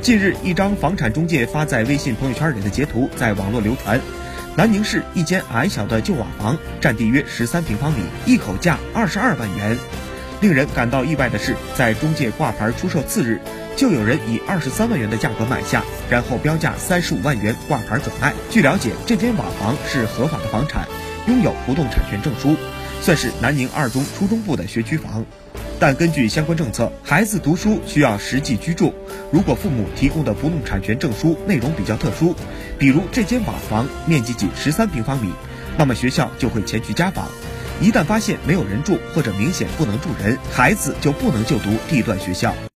近日，一张房产中介发在微信朋友圈里的截图在网络流传。南宁市一间矮小的旧瓦房，占地约十三平方米，一口价二十二万元。令人感到意外的是，在中介挂牌出售次日，就有人以二十三万元的价格买下，然后标价三十五万元挂牌转卖。据了解，这间瓦房是合法的房产，拥有不动产权证书，算是南宁二中初中部的学区房。但根据相关政策，孩子读书需要实际居住。如果父母提供的不动产权证书内容比较特殊，比如这间瓦房面积仅十三平方米，那么学校就会前去家访。一旦发现没有人住或者明显不能住人，孩子就不能就读地段学校。